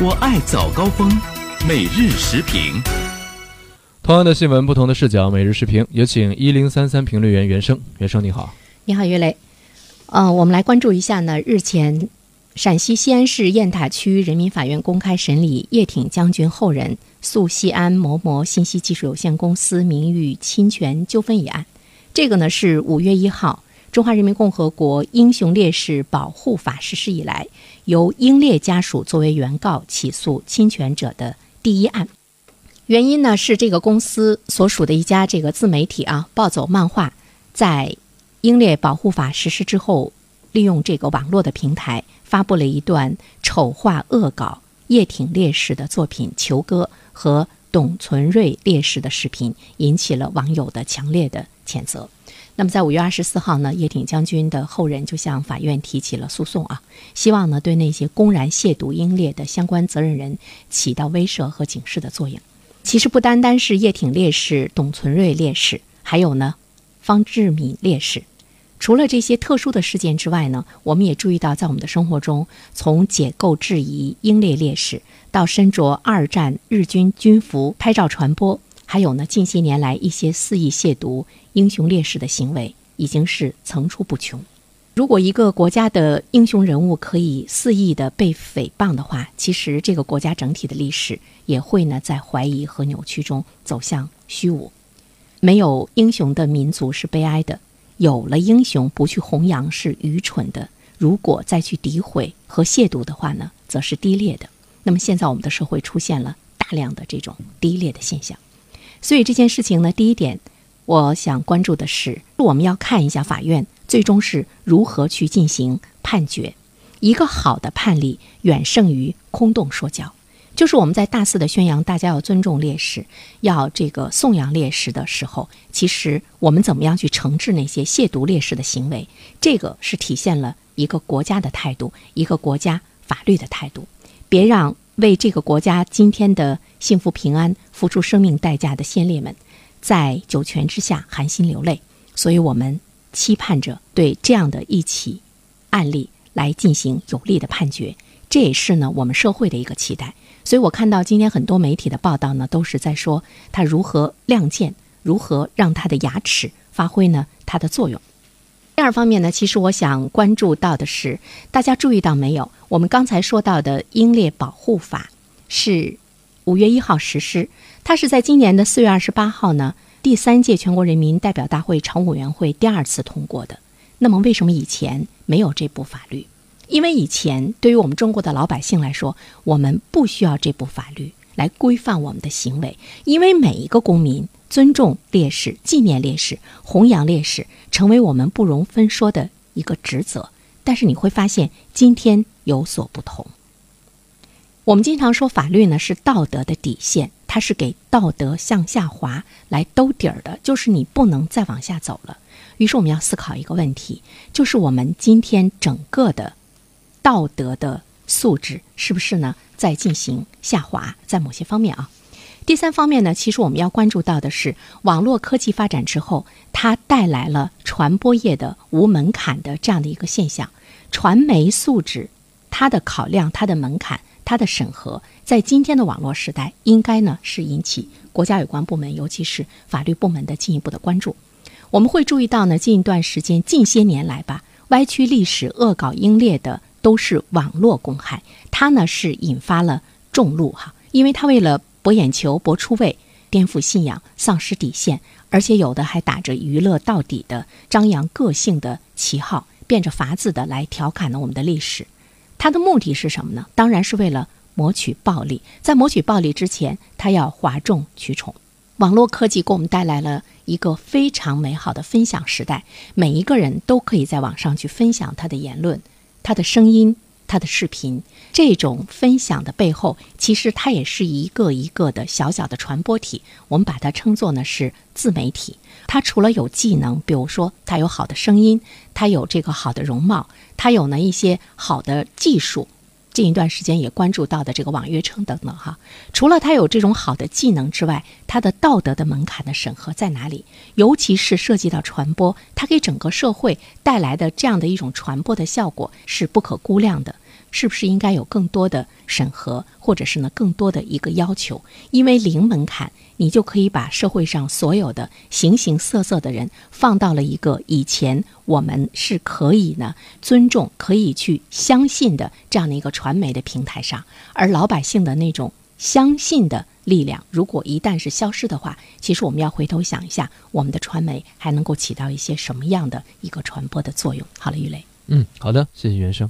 我爱早高峰，每日时评。同样的新闻，不同的视角，每日时评。有请一零三三评论员袁生，袁生你好，你好岳雷。呃，我们来关注一下呢，日前陕西西安市雁塔区人民法院公开审理叶挺将军后人诉西安某某信息技术有限公司名誉侵权纠纷一案。这个呢是五月一号。中华人民共和国英雄烈士保护法实施以来，由英烈家属作为原告起诉侵权者的第一案。原因呢是这个公司所属的一家这个自媒体啊，暴走漫画，在英烈保护法实施之后，利用这个网络的平台发布了一段丑化恶搞叶挺烈士的作品《求歌》和董存瑞烈士的视频，引起了网友的强烈的谴责。那么，在五月二十四号呢，叶挺将军的后人就向法院提起了诉讼啊，希望呢对那些公然亵渎英烈的相关责任人起到威慑和警示的作用。其实不单单是叶挺烈士、董存瑞烈士，还有呢方志敏烈士。除了这些特殊的事件之外呢，我们也注意到，在我们的生活中，从解构质疑英烈烈士，到身着二战日军军服拍照传播。还有呢，近些年来一些肆意亵渎英雄烈士的行为已经是层出不穷。如果一个国家的英雄人物可以肆意的被诽谤的话，其实这个国家整体的历史也会呢在怀疑和扭曲中走向虚无。没有英雄的民族是悲哀的，有了英雄不去弘扬是愚蠢的。如果再去诋毁和亵渎的话呢，则是低劣的。那么现在我们的社会出现了大量的这种低劣的现象。所以这件事情呢，第一点，我想关注的是，我们要看一下法院最终是如何去进行判决。一个好的判例远胜于空洞说教。就是我们在大肆的宣扬大家要尊重烈士，要这个颂扬烈士的时候，其实我们怎么样去惩治那些亵渎烈士的行为？这个是体现了一个国家的态度，一个国家法律的态度。别让。为这个国家今天的幸福平安付出生命代价的先烈们，在九泉之下含辛流泪。所以我们期盼着对这样的一起案例来进行有力的判决，这也是呢我们社会的一个期待。所以我看到今天很多媒体的报道呢，都是在说他如何亮剑，如何让他的牙齿发挥呢它的作用。第二方面呢，其实我想关注到的是，大家注意到没有？我们刚才说到的《英烈保护法》是五月一号实施，它是在今年的四月二十八号呢，第三届全国人民代表大会常务委员会第二次通过的。那么，为什么以前没有这部法律？因为以前对于我们中国的老百姓来说，我们不需要这部法律来规范我们的行为，因为每一个公民。尊重烈士、纪念烈士、弘扬烈士，成为我们不容分说的一个职责。但是你会发现，今天有所不同。我们经常说，法律呢是道德的底线，它是给道德向下滑来兜底儿的，就是你不能再往下走了。于是我们要思考一个问题，就是我们今天整个的道德的素质是不是呢在进行下滑？在某些方面啊。第三方面呢，其实我们要关注到的是，网络科技发展之后，它带来了传播业的无门槛的这样的一个现象。传媒素质，它的考量、它的门槛、它的审核，在今天的网络时代，应该呢是引起国家有关部门，尤其是法律部门的进一步的关注。我们会注意到呢，近一段时间、近些年来吧，歪曲历史、恶搞英烈的都是网络公害，它呢是引发了众怒哈，因为它为了。博眼球、博出位、颠覆信仰、丧失底线，而且有的还打着娱乐到底的、张扬个性的旗号，变着法子的来调侃呢我们的历史。他的目的是什么呢？当然是为了谋取暴利。在谋取暴利之前，他要哗众取宠。网络科技给我们带来了一个非常美好的分享时代，每一个人都可以在网上去分享他的言论、他的声音。他的视频，这种分享的背后，其实它也是一个一个的小小的传播体。我们把它称作呢是自媒体。他除了有技能，比如说他有好的声音，他有这个好的容貌，他有呢一些好的技术。近一段时间也关注到的这个网约车等等哈，除了他有这种好的技能之外，他的道德的门槛的审核在哪里？尤其是涉及到传播，它给整个社会带来的这样的一种传播的效果是不可估量的。是不是应该有更多的审核，或者是呢更多的一个要求？因为零门槛，你就可以把社会上所有的形形色色的人放到了一个以前我们是可以呢尊重、可以去相信的这样的一个传媒的平台上，而老百姓的那种相信的力量，如果一旦是消失的话，其实我们要回头想一下，我们的传媒还能够起到一些什么样的一个传播的作用？好了，玉磊。嗯，好的，谢谢袁生。